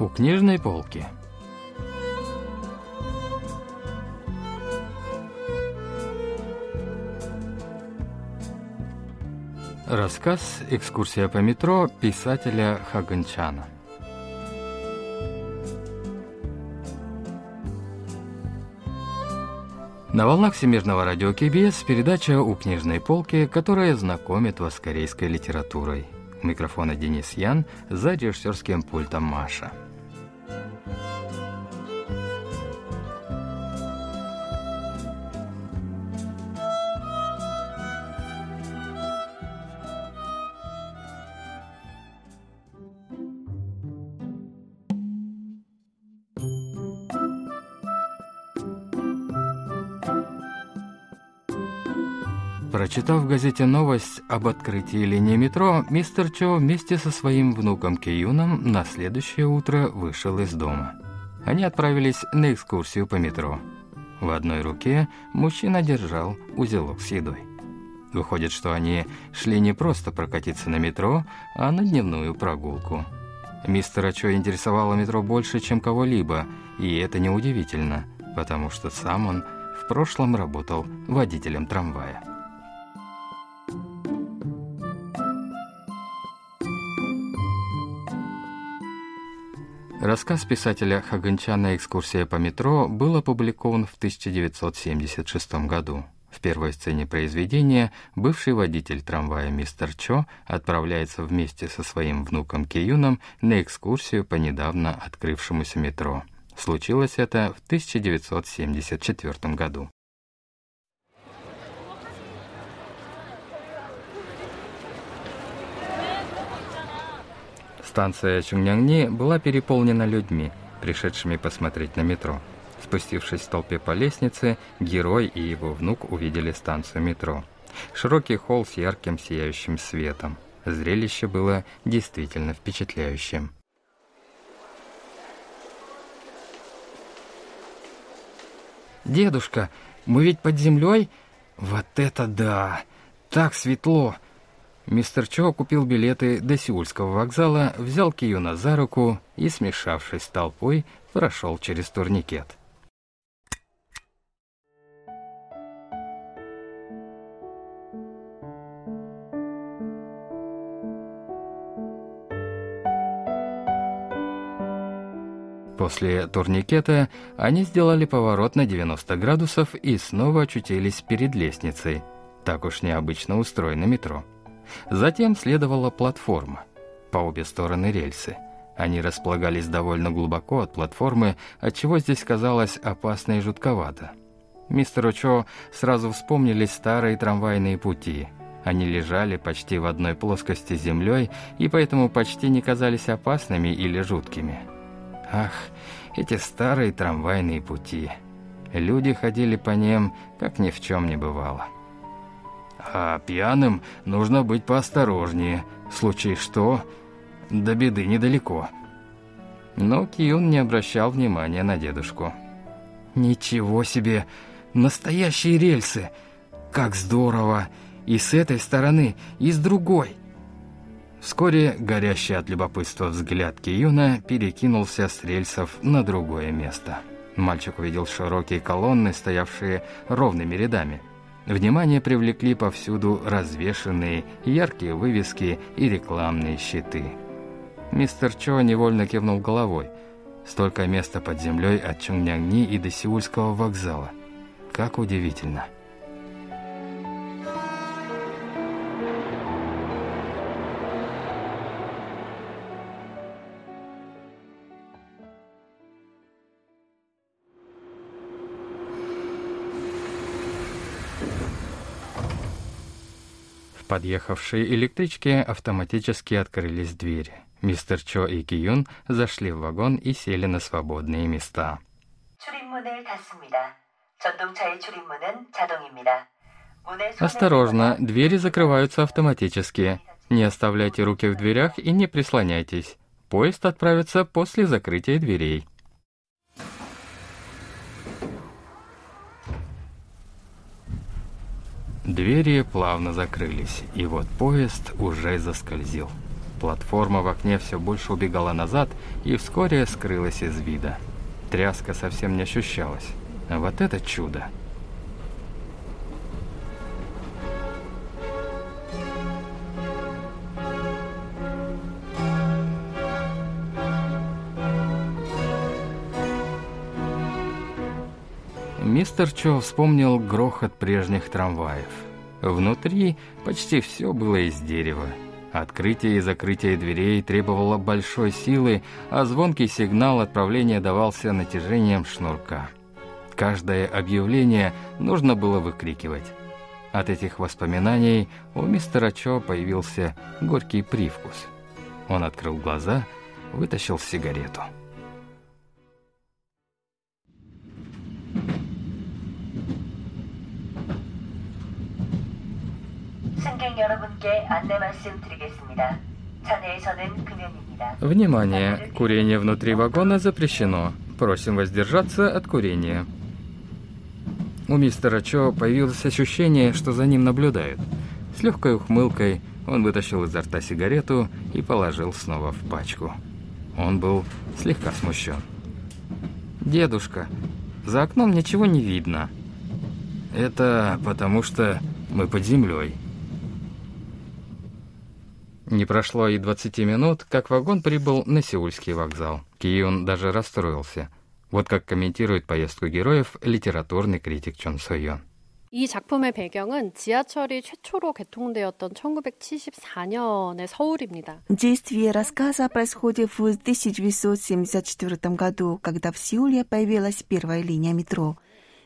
у книжной полки. Рассказ «Экскурсия по метро» писателя Хаганчана. На волнах Всемирного радио КБС передача «У книжной полки», которая знакомит вас с корейской литературой. У микрофона Денис Ян, за режиссерским пультом Маша. Прочитав в газете новость об открытии линии метро, мистер Чо вместе со своим внуком Киюном на следующее утро вышел из дома. Они отправились на экскурсию по метро. В одной руке мужчина держал узелок с едой. Выходит, что они шли не просто прокатиться на метро, а на дневную прогулку. Мистера Чо интересовало метро больше, чем кого-либо, и это неудивительно, потому что сам он в прошлом работал водителем трамвая. Рассказ писателя Хаганчана «Экскурсия по метро» был опубликован в 1976 году. В первой сцене произведения бывший водитель трамвая мистер Чо отправляется вместе со своим внуком Киюном на экскурсию по недавно открывшемуся метро. Случилось это в 1974 году. Станция Чунгнягни была переполнена людьми, пришедшими посмотреть на метро. Спустившись в толпе по лестнице, герой и его внук увидели станцию метро. Широкий холл с ярким сияющим светом. Зрелище было действительно впечатляющим. «Дедушка, мы ведь под землей? Вот это да! Так светло!» Мистер Чо купил билеты до Сеульского вокзала, взял Киюна за руку и, смешавшись с толпой, прошел через турникет. После турникета они сделали поворот на 90 градусов и снова очутились перед лестницей. Так уж необычно устроено метро. Затем следовала платформа. По обе стороны рельсы. Они располагались довольно глубоко от платформы, отчего здесь казалось опасно и жутковато. Мистеру Чо сразу вспомнились старые трамвайные пути. Они лежали почти в одной плоскости с землей и поэтому почти не казались опасными или жуткими. Ах, эти старые трамвайные пути. Люди ходили по ним, как ни в чем не бывало. А пьяным нужно быть поосторожнее. В случае что, до беды недалеко. Но Киюн не обращал внимания на дедушку. «Ничего себе! Настоящие рельсы! Как здорово! И с этой стороны, и с другой!» Вскоре горящий от любопытства взгляд Киюна перекинулся с рельсов на другое место. Мальчик увидел широкие колонны, стоявшие ровными рядами. Внимание привлекли повсюду развешенные яркие вывески и рекламные щиты. Мистер Чо невольно кивнул головой. Столько места под землей от Чунгнягни и до Сеульского вокзала. Как удивительно. Подъехавшей электричке автоматически открылись двери. Мистер Чо и Киюн зашли в вагон и сели на свободные места. Осторожно, двери закрываются автоматически. Не оставляйте руки в дверях и не прислоняйтесь. Поезд отправится после закрытия дверей. Двери плавно закрылись, и вот поезд уже заскользил. Платформа в окне все больше убегала назад и вскоре скрылась из вида. Тряска совсем не ощущалась. Вот это чудо! Мистер Чо вспомнил грохот прежних трамваев. Внутри почти все было из дерева. Открытие и закрытие дверей требовало большой силы, а звонкий сигнал отправления давался натяжением шнурка. Каждое объявление нужно было выкрикивать. От этих воспоминаний у мистера Чо появился горький привкус. Он открыл глаза, вытащил сигарету. Внимание! Курение внутри вагона запрещено. Просим воздержаться от курения. У мистера Чо появилось ощущение, что за ним наблюдают. С легкой ухмылкой он вытащил изо рта сигарету и положил снова в пачку. Он был слегка смущен. «Дедушка, за окном ничего не видно». «Это потому что мы под землей», не прошло и 20 минут, как вагон прибыл на Сеульский вокзал. Киюн даже расстроился. Вот как комментирует поездку героев литературный критик Чон Сойон. 이 작품의 배경은 지하철이 최초로 개통되었던 1974년의 서울입니다. Действие рассказа происходит в 1974 году, когда в Сеуле появилась первая линия метро.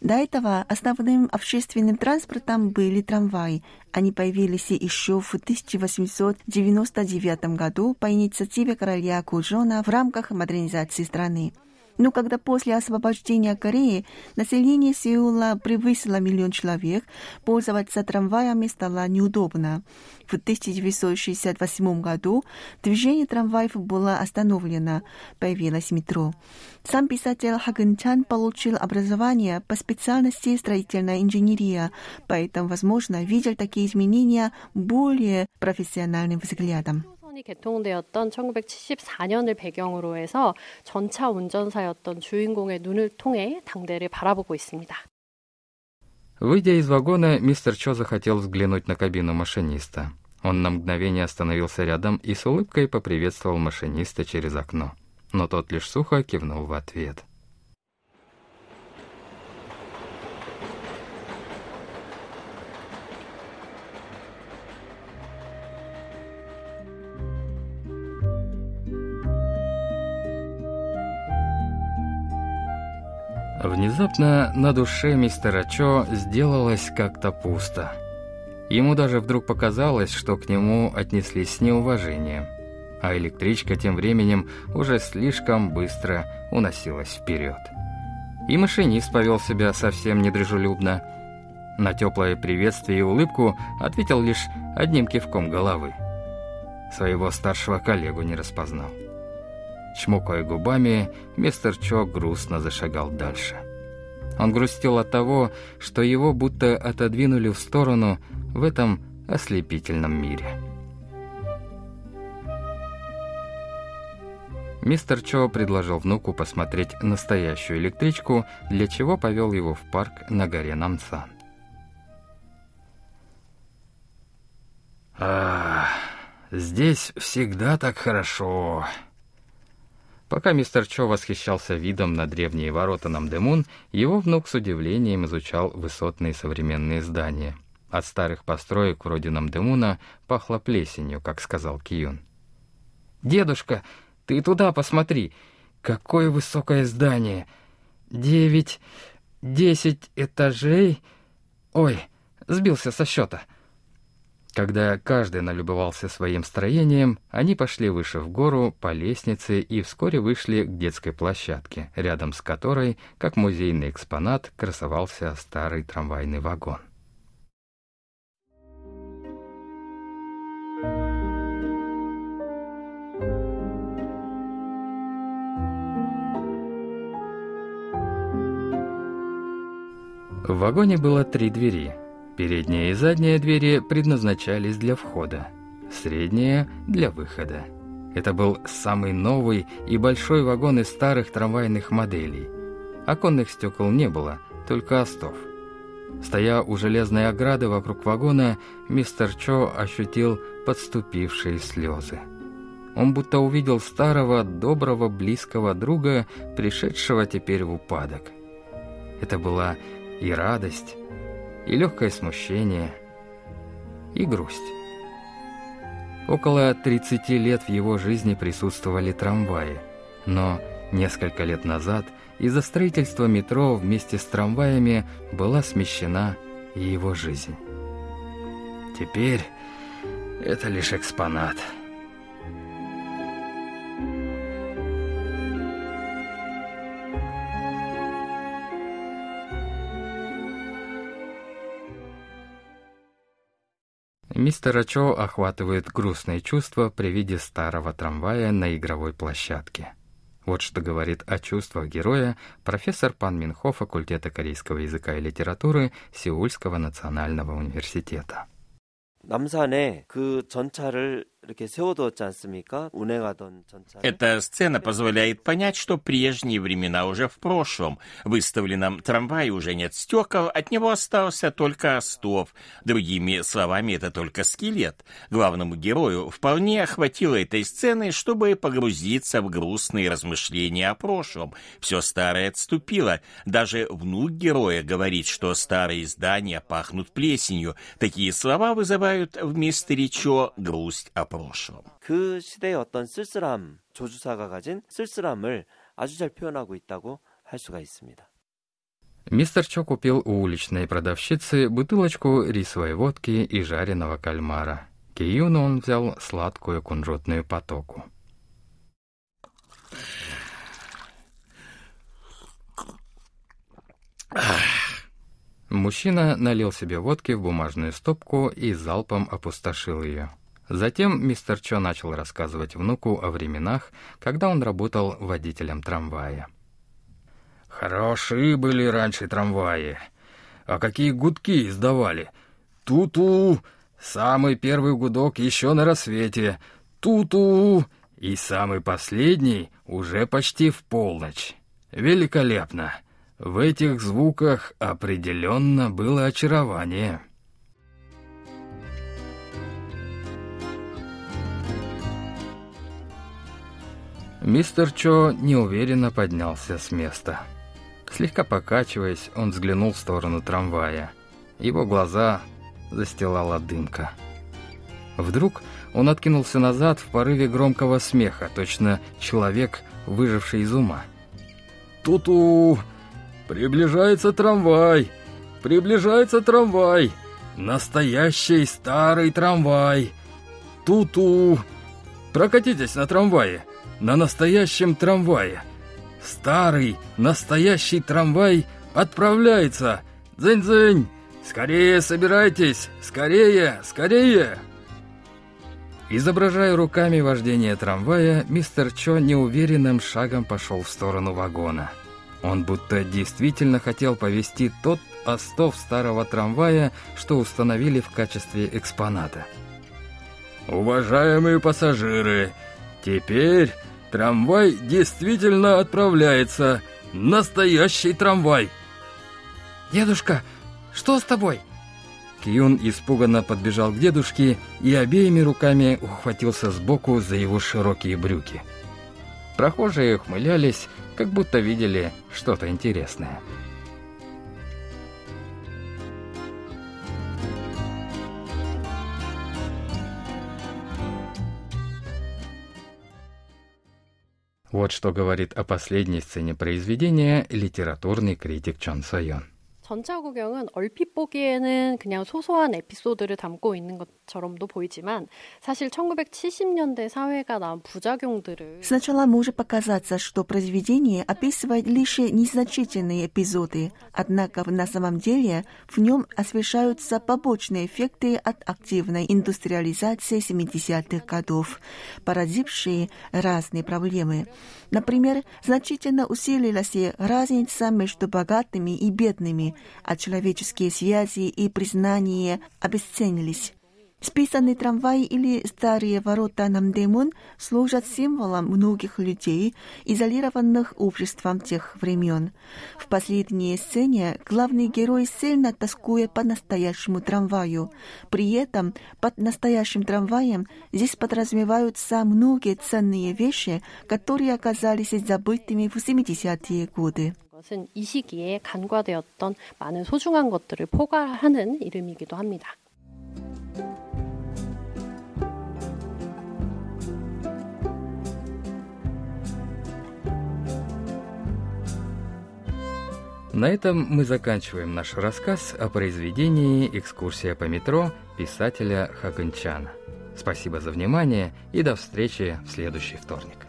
До этого основным общественным транспортом были трамваи. Они появились еще в 1899 году по инициативе короля Куджона в рамках модернизации страны. Но когда после освобождения Кореи население Сеула превысило миллион человек, пользоваться трамваями стало неудобно. В 1968 году движение трамваев было остановлено, появилось метро. Сам писатель Хагын Чан получил образование по специальности строительная инженерия, поэтому, возможно, видел такие изменения более профессиональным взглядом. 이 개통되었던 1974년을 배경으로 해서 전차 운전사였던 주인공의 눈을 통해 당대를 바라보고 있습니다. Выйдя из вагона, мистер Чо захотел взглянуть на кабину машиниста. Он на мгновение остановился рядом и с улыбкой поприветствовал машиниста через окно. Но тот лишь сухо кивнул в ответ. Внезапно на душе мистера Чо сделалось как-то пусто. Ему даже вдруг показалось, что к нему отнеслись с неуважением, а электричка тем временем уже слишком быстро уносилась вперед. И машинист повел себя совсем недружелюбно. На теплое приветствие и улыбку ответил лишь одним кивком головы. Своего старшего коллегу не распознал. Чмокая губами, мистер Чо грустно зашагал дальше. Он грустил от того, что его будто отодвинули в сторону в этом ослепительном мире. Мистер Чо предложил внуку посмотреть настоящую электричку, для чего повел его в парк на горе Намсан. «Ах, здесь всегда так хорошо», Пока мистер Чо восхищался видом на древние ворота Намдемун, его внук с удивлением изучал высотные современные здания. От старых построек вроде Намдемуна пахло плесенью, как сказал Киюн. «Дедушка, ты туда посмотри! Какое высокое здание! Девять, десять этажей... Ой, сбился со счета!» Когда каждый налюбовался своим строением, они пошли выше в гору по лестнице и вскоре вышли к детской площадке, рядом с которой, как музейный экспонат, красовался старый трамвайный вагон. В вагоне было три двери — Передняя и задняя двери предназначались для входа. среднее — для выхода. Это был самый новый и большой вагон из старых трамвайных моделей. Оконных стекол не было, только остов. Стоя у железной ограды вокруг вагона, мистер Чо ощутил подступившие слезы. Он будто увидел старого, доброго, близкого друга, пришедшего теперь в упадок. Это была и радость, и легкое смущение, и грусть. Около 30 лет в его жизни присутствовали трамваи, но несколько лет назад из-за строительства метро вместе с трамваями была смещена и его жизнь. Теперь это лишь экспонат – Мистера Чо охватывает грустные чувства при виде старого трамвая на игровой площадке. Вот что говорит о чувствах героя профессор Пан Минхо факультета корейского языка и литературы Сеульского национального университета. 남산에 그 전차를 эта сцена позволяет понять, что прежние времена уже в прошлом. В выставленном трамвае уже нет стекол, от него остался только остов. Другими словами, это только скелет. Главному герою вполне хватило этой сцены, чтобы погрузиться в грустные размышления о прошлом. Все старое отступило. Даже внук героя говорит, что старые здания пахнут плесенью. Такие слова вызывают вместо речо грусть о прошлом прошлом. 그 시대의 어떤 쓸쓸함, 조주사가 가진 쓸쓸함을 아주 잘 표현하고 있다고 할 수가 있습니다. Мистер Чо купил у уличной продавщицы бутылочку рисовой водки и жареного кальмара. Киюну он взял сладкую кунжутную потоку. Мужчина налил себе водки в бумажную стопку и залпом опустошил ее. Затем мистер Чо начал рассказывать внуку о временах, когда он работал водителем трамвая. «Хорошие были раньше трамваи. А какие гудки издавали? Ту-ту! Самый первый гудок еще на рассвете. Ту-ту! И самый последний уже почти в полночь. Великолепно! В этих звуках определенно было очарование». Мистер Чо неуверенно поднялся с места. Слегка покачиваясь, он взглянул в сторону трамвая. Его глаза застилала дымка. Вдруг он откинулся назад в порыве громкого смеха, точно человек, выживший из ума. «Ту-ту! Приближается трамвай! Приближается трамвай! Настоящий старый трамвай! Ту-ту! Прокатитесь на трамвае!» На настоящем трамвае. Старый настоящий трамвай отправляется. Дзынь-дзынь! Скорее собирайтесь! Скорее! Скорее! Изображая руками вождение трамвая, мистер Чо неуверенным шагом пошел в сторону вагона. Он будто действительно хотел повести тот остов старого трамвая, что установили в качестве экспоната. «Уважаемые пассажиры, теперь Трамвай действительно отправляется. Настоящий трамвай. Дедушка, что с тобой? Кьюн испуганно подбежал к дедушке и обеими руками ухватился сбоку за его широкие брюки. Прохожие ухмылялись, как будто видели что-то интересное. Вот что говорит о последней сцене произведения литературный критик Чон Сайон. 전차 구경은 얼핏 보기에는 그냥 소소한 에피소드를 담고 있는 것처럼도 보이지만 사실 1970년대 사회가 낳은 부작용들을 Сначала может показаться, что произведение описывает лишь незначительные эпизоды, однако на самом деле в нем освещаются побочные эффекты от активной индустриализации 70-х годов, породившие разные проблемы. Например, значительно усилилась разница между богатыми и бедными, – а человеческие связи и признания обесценились. Списанный трамвай или старые ворота Намдемун служат символом многих людей, изолированных обществом тех времен. В последней сцене главный герой сильно тоскует по настоящему трамваю. При этом под настоящим трамваем здесь подразумеваются многие ценные вещи, которые оказались забытыми в 70-е годы. 것은 이 시기에 간과되었던 많은 소중한 것들을 포괄하는 이름이기도 합니다. На этом мы заканчиваем наш рассказ о произведении «Экскурсия по метро» писателя Хагенчана. Спасибо за внимание и до встречи в следующий вторник.